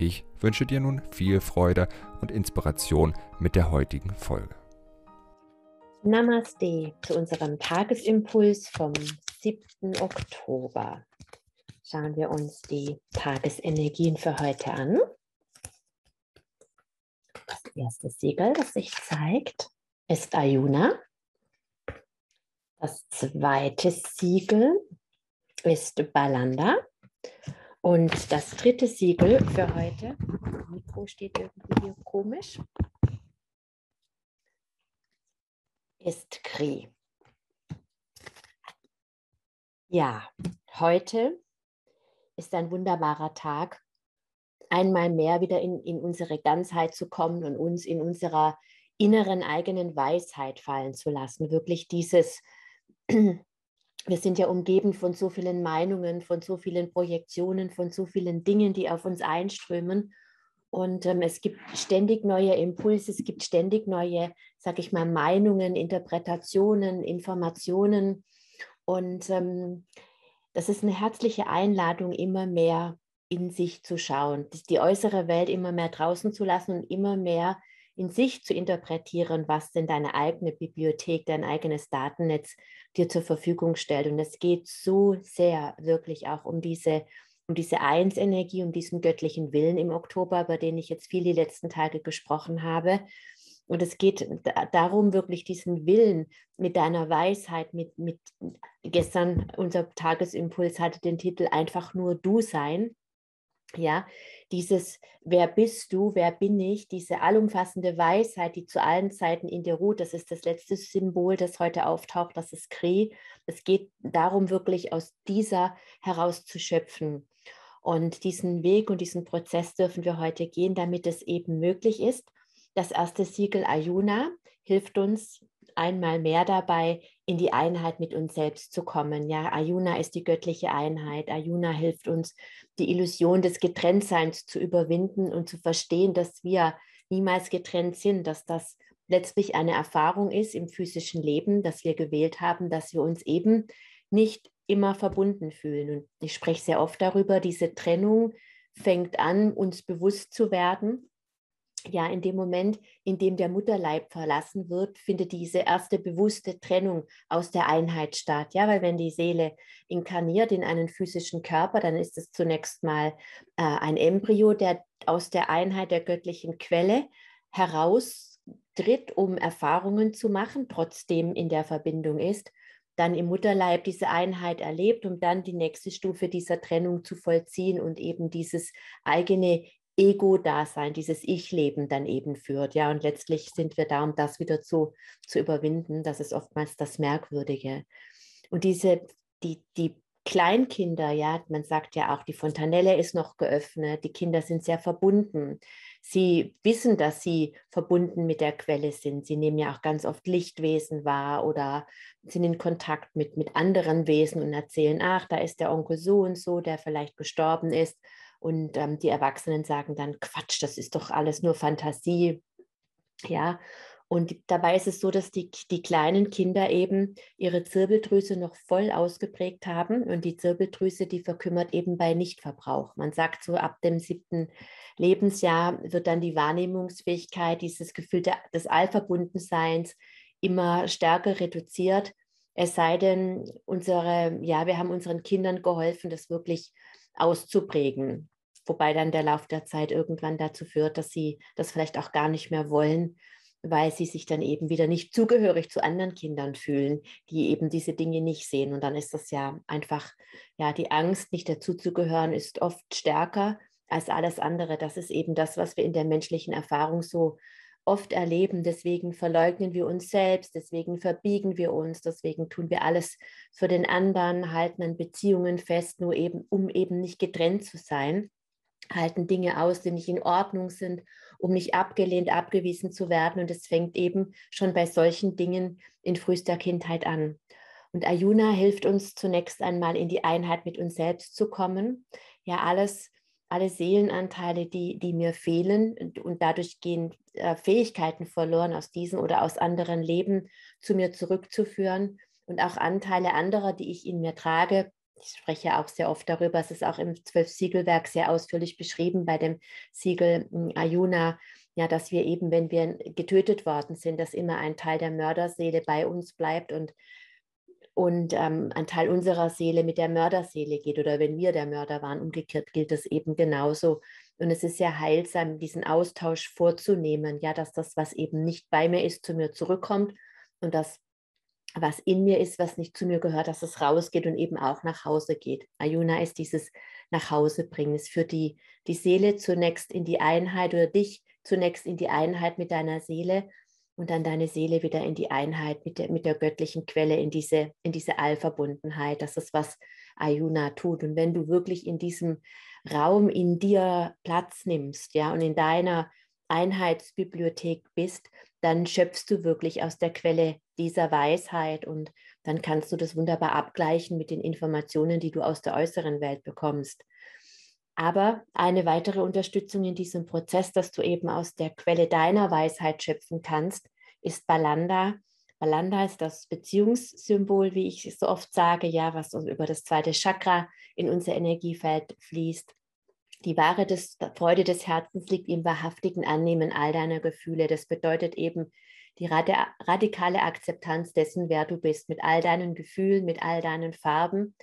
Ich wünsche dir nun viel Freude und Inspiration mit der heutigen Folge. Namaste zu unserem Tagesimpuls vom 7. Oktober. Schauen wir uns die Tagesenergien für heute an. Das erste Siegel, das sich zeigt, ist Ayuna. Das zweite Siegel ist Balanda. Und das dritte Siegel für heute, das Mikro steht irgendwie hier komisch, ist Kri. Ja, heute ist ein wunderbarer Tag, einmal mehr wieder in, in unsere Ganzheit zu kommen und uns in unserer inneren eigenen Weisheit fallen zu lassen. Wirklich dieses wir sind ja umgeben von so vielen Meinungen, von so vielen Projektionen, von so vielen Dingen, die auf uns einströmen. Und ähm, es gibt ständig neue Impulse, es gibt ständig neue, sag ich mal, Meinungen, Interpretationen, Informationen. Und ähm, das ist eine herzliche Einladung, immer mehr in sich zu schauen, die äußere Welt immer mehr draußen zu lassen und immer mehr in sich zu interpretieren, was denn deine eigene Bibliothek, dein eigenes Datennetz dir zur Verfügung stellt. Und es geht so sehr wirklich auch um diese, um diese Eins-Energie, um diesen göttlichen Willen im Oktober, über den ich jetzt viel die letzten Tage gesprochen habe. Und es geht darum, wirklich diesen Willen mit deiner Weisheit, mit, mit gestern unser Tagesimpuls hatte den Titel einfach nur du sein. Ja, dieses Wer bist du, wer bin ich, diese allumfassende Weisheit, die zu allen Zeiten in dir ruht, das ist das letzte Symbol, das heute auftaucht, das ist Kri. Es geht darum, wirklich aus dieser heraus zu schöpfen. Und diesen Weg und diesen Prozess dürfen wir heute gehen, damit es eben möglich ist. Das erste Siegel Ayuna hilft uns einmal mehr dabei, in die Einheit mit uns selbst zu kommen. Ja, Ayuna ist die göttliche Einheit. Ayuna hilft uns, die Illusion des Getrenntseins zu überwinden und zu verstehen, dass wir niemals getrennt sind, dass das letztlich eine Erfahrung ist im physischen Leben, dass wir gewählt haben, dass wir uns eben nicht immer verbunden fühlen. Und ich spreche sehr oft darüber, diese Trennung fängt an, uns bewusst zu werden ja, in dem Moment, in dem der Mutterleib verlassen wird, findet diese erste bewusste Trennung aus der Einheit statt. Ja, weil wenn die Seele inkarniert in einen physischen Körper, dann ist es zunächst mal äh, ein Embryo, der aus der Einheit der göttlichen Quelle heraustritt, um Erfahrungen zu machen, trotzdem in der Verbindung ist dann im Mutterleib diese Einheit erlebt, um dann die nächste Stufe dieser Trennung zu vollziehen und eben dieses eigene Ego-Dasein, dieses Ich-Leben dann eben führt. Ja, und letztlich sind wir da, um das wieder zu, zu überwinden. Das ist oftmals das Merkwürdige. Und diese, die, die Kleinkinder, ja, man sagt ja auch, die Fontanelle ist noch geöffnet, die Kinder sind sehr verbunden. Sie wissen, dass sie verbunden mit der Quelle sind. Sie nehmen ja auch ganz oft Lichtwesen wahr oder sind in Kontakt mit, mit anderen Wesen und erzählen, ach, da ist der Onkel so und so, der vielleicht gestorben ist. Und ähm, die Erwachsenen sagen dann, Quatsch, das ist doch alles nur Fantasie. Ja, und dabei ist es so, dass die, die kleinen Kinder eben ihre Zirbeldrüse noch voll ausgeprägt haben. Und die Zirbeldrüse, die verkümmert eben bei Nichtverbrauch. Man sagt so, ab dem siebten Lebensjahr wird dann die Wahrnehmungsfähigkeit, dieses Gefühl des Allverbundenseins immer stärker reduziert. Es sei denn, unsere, ja, wir haben unseren Kindern geholfen, das wirklich auszuprägen. Wobei dann der Lauf der Zeit irgendwann dazu führt, dass sie das vielleicht auch gar nicht mehr wollen, weil sie sich dann eben wieder nicht zugehörig zu anderen Kindern fühlen, die eben diese Dinge nicht sehen. Und dann ist das ja einfach, ja, die Angst, nicht dazuzugehören, ist oft stärker als alles andere. Das ist eben das, was wir in der menschlichen Erfahrung so oft erleben. Deswegen verleugnen wir uns selbst, deswegen verbiegen wir uns, deswegen tun wir alles für den anderen, halten an Beziehungen fest, nur eben, um eben nicht getrennt zu sein. halten Dinge aus, die nicht in Ordnung sind, um nicht abgelehnt, abgewiesen zu werden. Und es fängt eben schon bei solchen Dingen in frühester Kindheit an. Und Ayuna hilft uns zunächst einmal in die Einheit mit uns selbst zu kommen. Ja, alles, alle Seelenanteile, die, die mir fehlen und, dadurch gehen äh, Fähigkeiten verloren aus diesem oder aus anderen Leben zu mir zurückzuführen. Und auch Anteile anderer, die ich in mir trage, ich spreche auch sehr oft darüber, es ist auch im Zwölf-Siegelwerk sehr ausführlich beschrieben bei dem Siegel hm, Ayuna, ja, dass wir eben, wenn wir getötet worden sind, dass immer ein Teil der Mörderseele bei uns bleibt und, und ähm, ein Teil unserer Seele mit der Mörderseele geht oder wenn wir der Mörder waren, umgekehrt gilt das eben genauso. Und es ist sehr heilsam, diesen Austausch vorzunehmen, ja, dass das, was eben nicht bei mir ist, zu mir zurückkommt und dass was in mir ist, was nicht zu mir gehört, dass es rausgeht und eben auch nach Hause geht. Ayuna ist dieses nach Hause bringen. Es führt die, die Seele zunächst in die Einheit oder dich zunächst in die Einheit mit deiner Seele und dann deine Seele wieder in die Einheit mit der, mit der göttlichen Quelle, in diese, in diese Allverbundenheit. Das ist, was Ayuna tut. Und wenn du wirklich in diesem Raum in dir Platz nimmst, ja, und in deiner Einheitsbibliothek bist, dann schöpfst du wirklich aus der Quelle dieser Weisheit und dann kannst du das wunderbar abgleichen mit den Informationen, die du aus der äußeren Welt bekommst. Aber eine weitere Unterstützung in diesem Prozess, dass du eben aus der Quelle deiner Weisheit schöpfen kannst, ist Balanda. Balanda ist das Beziehungssymbol, wie ich so oft sage, ja, was über das zweite Chakra in unser Energiefeld fließt. Die wahre des, Freude des Herzens liegt im wahrhaftigen Annehmen all deiner Gefühle. Das bedeutet eben die radikale Akzeptanz dessen, wer du bist, mit all deinen Gefühlen, mit all deinen Farben.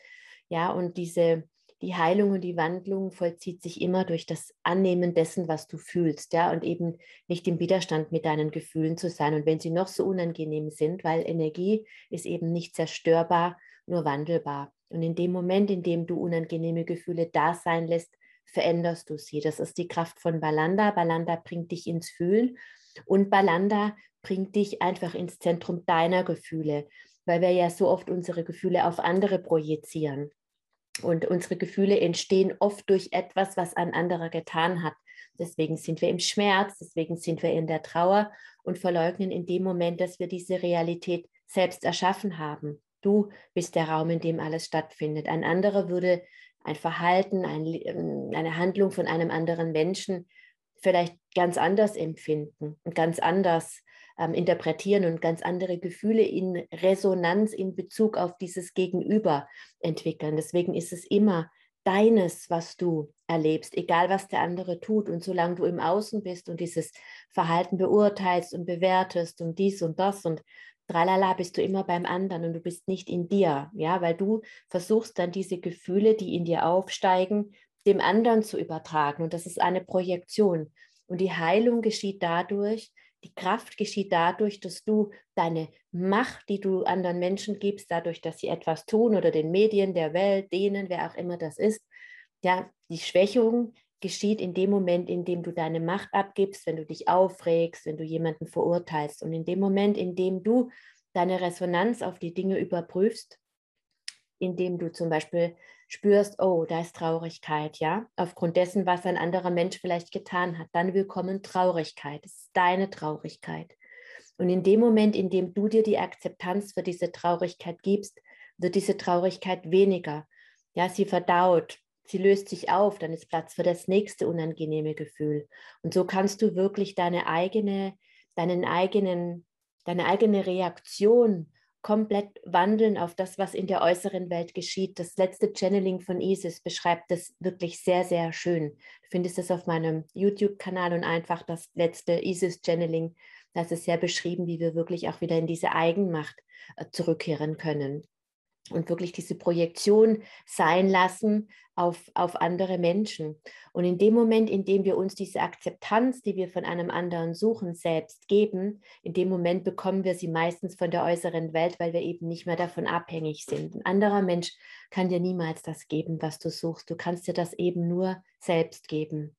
Ja, und diese, die Heilung und die Wandlung vollzieht sich immer durch das Annehmen dessen, was du fühlst, ja, und eben nicht im Widerstand mit deinen Gefühlen zu sein. Und wenn sie noch so unangenehm sind, weil Energie ist eben nicht zerstörbar, nur wandelbar. Und in dem Moment, in dem du unangenehme Gefühle da sein lässt, veränderst du sie. Das ist die Kraft von Balanda. Balanda bringt dich ins Fühlen und Balanda bringt dich einfach ins Zentrum deiner Gefühle, weil wir ja so oft unsere Gefühle auf andere projizieren. Und unsere Gefühle entstehen oft durch etwas, was ein anderer getan hat. Deswegen sind wir im Schmerz, deswegen sind wir in der Trauer und verleugnen in dem Moment, dass wir diese Realität selbst erschaffen haben. Du bist der Raum, in dem alles stattfindet. Ein anderer würde ein Verhalten, ein, ähm, eine Handlung von einem anderen Menschen vielleicht ganz anders empfinden und ganz anders ähm, interpretieren und ganz andere Gefühle in Resonanz in Bezug auf dieses Gegenüber entwickeln. Deswegen ist es immer deines, was du erlebst, egal was der andere tut. Und solange du im Außen bist und dieses Verhalten beurteilst und bewertest und dies und das und tralala, bist du immer beim anderen und du bist nicht in dir, ja, weil du versuchst dann diese Gefühle, die in dir aufsteigen, dem anderen zu übertragen. Und das ist eine Projektion. Und die Heilung geschieht dadurch, die Kraft geschieht dadurch, dass du deine Macht, die du anderen Menschen gibst, dadurch, dass sie etwas tun oder den Medien, der Welt, denen, wer auch immer das ist, ja, die Schwächung geschieht in dem Moment, in dem du deine Macht abgibst, wenn du dich aufregst, wenn du jemanden verurteilst. Und in dem Moment, in dem du deine Resonanz auf die Dinge überprüfst, indem du zum Beispiel spürst, oh, da ist Traurigkeit, ja, aufgrund dessen, was ein anderer Mensch vielleicht getan hat, dann willkommen Traurigkeit. Es ist deine Traurigkeit. Und in dem Moment, in dem du dir die Akzeptanz für diese Traurigkeit gibst, wird diese Traurigkeit weniger. Ja, sie verdaut, sie löst sich auf, dann ist Platz für das nächste unangenehme Gefühl. Und so kannst du wirklich deine eigene, deinen eigenen, deine eigene Reaktion komplett wandeln auf das, was in der äußeren Welt geschieht. Das letzte Channeling von Isis beschreibt das wirklich sehr, sehr schön. Du findest es auf meinem YouTube-Kanal und einfach das letzte Isis-Channeling. Das ist sehr beschrieben, wie wir wirklich auch wieder in diese Eigenmacht äh, zurückkehren können und wirklich diese Projektion sein lassen auf, auf andere Menschen. Und in dem Moment, in dem wir uns diese Akzeptanz, die wir von einem anderen suchen, selbst geben, in dem Moment bekommen wir sie meistens von der äußeren Welt, weil wir eben nicht mehr davon abhängig sind. Ein anderer Mensch kann dir niemals das geben, was du suchst. Du kannst dir das eben nur selbst geben.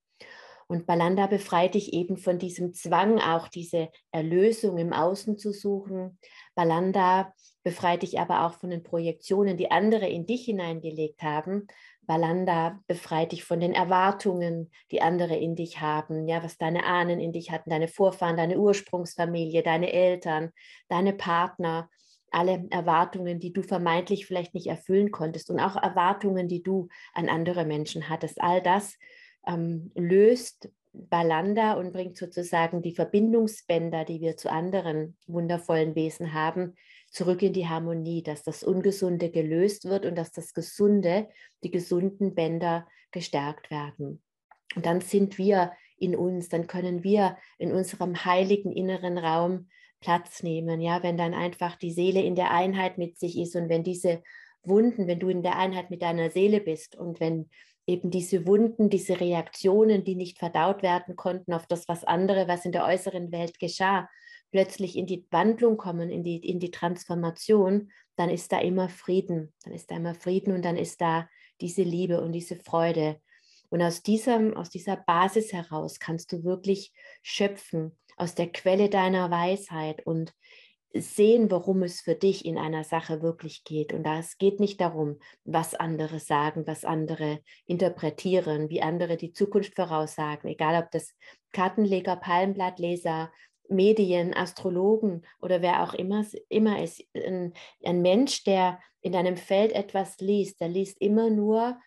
Und Balanda befreit dich eben von diesem Zwang, auch diese Erlösung im Außen zu suchen. Balanda befreit dich aber auch von den Projektionen, die andere in dich hineingelegt haben, Balanda befreit dich von den Erwartungen, die andere in dich haben, ja, was deine Ahnen in dich hatten, deine Vorfahren, deine Ursprungsfamilie, deine Eltern, deine Partner, alle Erwartungen, die du vermeintlich vielleicht nicht erfüllen konntest und auch Erwartungen, die du an andere Menschen hattest. All das ähm, löst Balanda und bringt sozusagen die Verbindungsbänder, die wir zu anderen wundervollen Wesen haben, zurück in die Harmonie, dass das Ungesunde gelöst wird und dass das Gesunde, die gesunden Bänder gestärkt werden. Und dann sind wir in uns, dann können wir in unserem heiligen inneren Raum Platz nehmen, ja, wenn dann einfach die Seele in der Einheit mit sich ist und wenn diese Wunden, wenn du in der Einheit mit deiner Seele bist und wenn eben diese Wunden, diese Reaktionen, die nicht verdaut werden konnten auf das, was andere, was in der äußeren Welt geschah, plötzlich in die Wandlung kommen, in die, in die Transformation, dann ist da immer Frieden, dann ist da immer Frieden und dann ist da diese Liebe und diese Freude. Und aus, diesem, aus dieser Basis heraus kannst du wirklich schöpfen, aus der Quelle deiner Weisheit und sehen, worum es für dich in einer Sache wirklich geht. Und es geht nicht darum, was andere sagen, was andere interpretieren, wie andere die Zukunft voraussagen, egal ob das Kartenleger, Palmblattleser, Medien, Astrologen oder wer auch immer, immer ist. Ein, ein Mensch, der in deinem Feld etwas liest, der liest immer nur,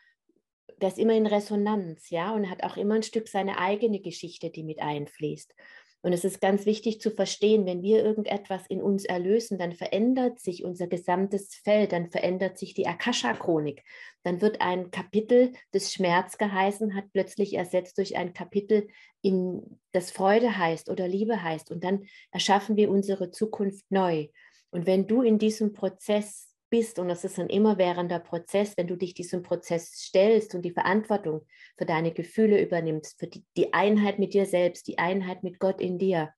der ist immer in Resonanz, ja, und hat auch immer ein Stück seine eigene Geschichte, die mit einfließt. Und es ist ganz wichtig zu verstehen, wenn wir irgendetwas in uns erlösen, dann verändert sich unser gesamtes Feld, dann verändert sich die Akasha-Chronik. Dann wird ein Kapitel, das Schmerz geheißen hat, plötzlich ersetzt durch ein Kapitel, in das Freude heißt oder Liebe heißt. Und dann erschaffen wir unsere Zukunft neu. Und wenn du in diesem Prozess bist, und das ist ein immerwährender Prozess, wenn du dich diesem Prozess stellst und die Verantwortung für deine Gefühle übernimmst, für die, die Einheit mit dir selbst, die Einheit mit Gott in dir,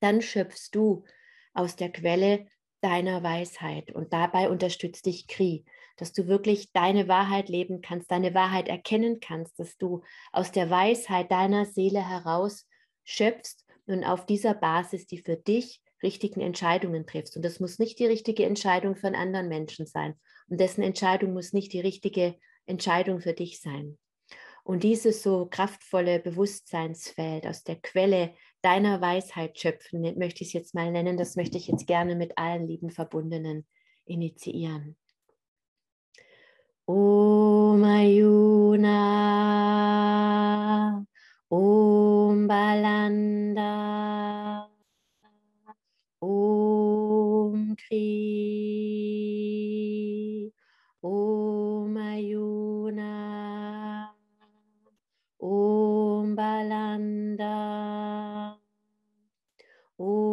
dann schöpfst du aus der Quelle deiner Weisheit. Und dabei unterstützt dich Kri, dass du wirklich deine Wahrheit leben kannst, deine Wahrheit erkennen kannst, dass du aus der Weisheit deiner Seele heraus schöpfst und auf dieser Basis, die für dich richtigen Entscheidungen triffst. Und das muss nicht die richtige Entscheidung für einen anderen Menschen sein. Und dessen Entscheidung muss nicht die richtige Entscheidung für dich sein. Und dieses so kraftvolle Bewusstseinsfeld aus der Quelle deiner Weisheit schöpfen, möchte ich es jetzt mal nennen, das möchte ich jetzt gerne mit allen lieben Verbundenen initiieren. Om Ayuna, Om Balanda. Kri, Om Ayuna, Om Balanda, Om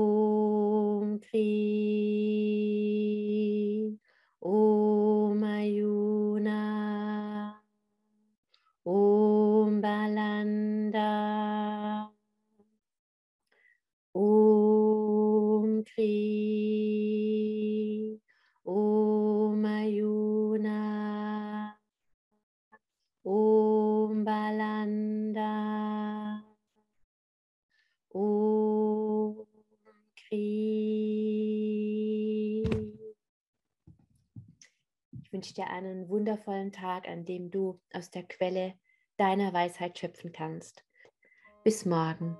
Om Kri. Ich wünsche dir einen wundervollen Tag, an dem du aus der Quelle deiner Weisheit schöpfen kannst. Bis morgen.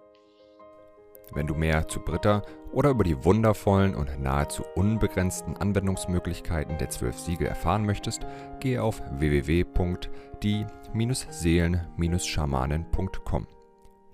Wenn du mehr zu Britta oder über die wundervollen und nahezu unbegrenzten Anwendungsmöglichkeiten der zwölf Siegel erfahren möchtest, gehe auf www.die-seelen-schamanen.com.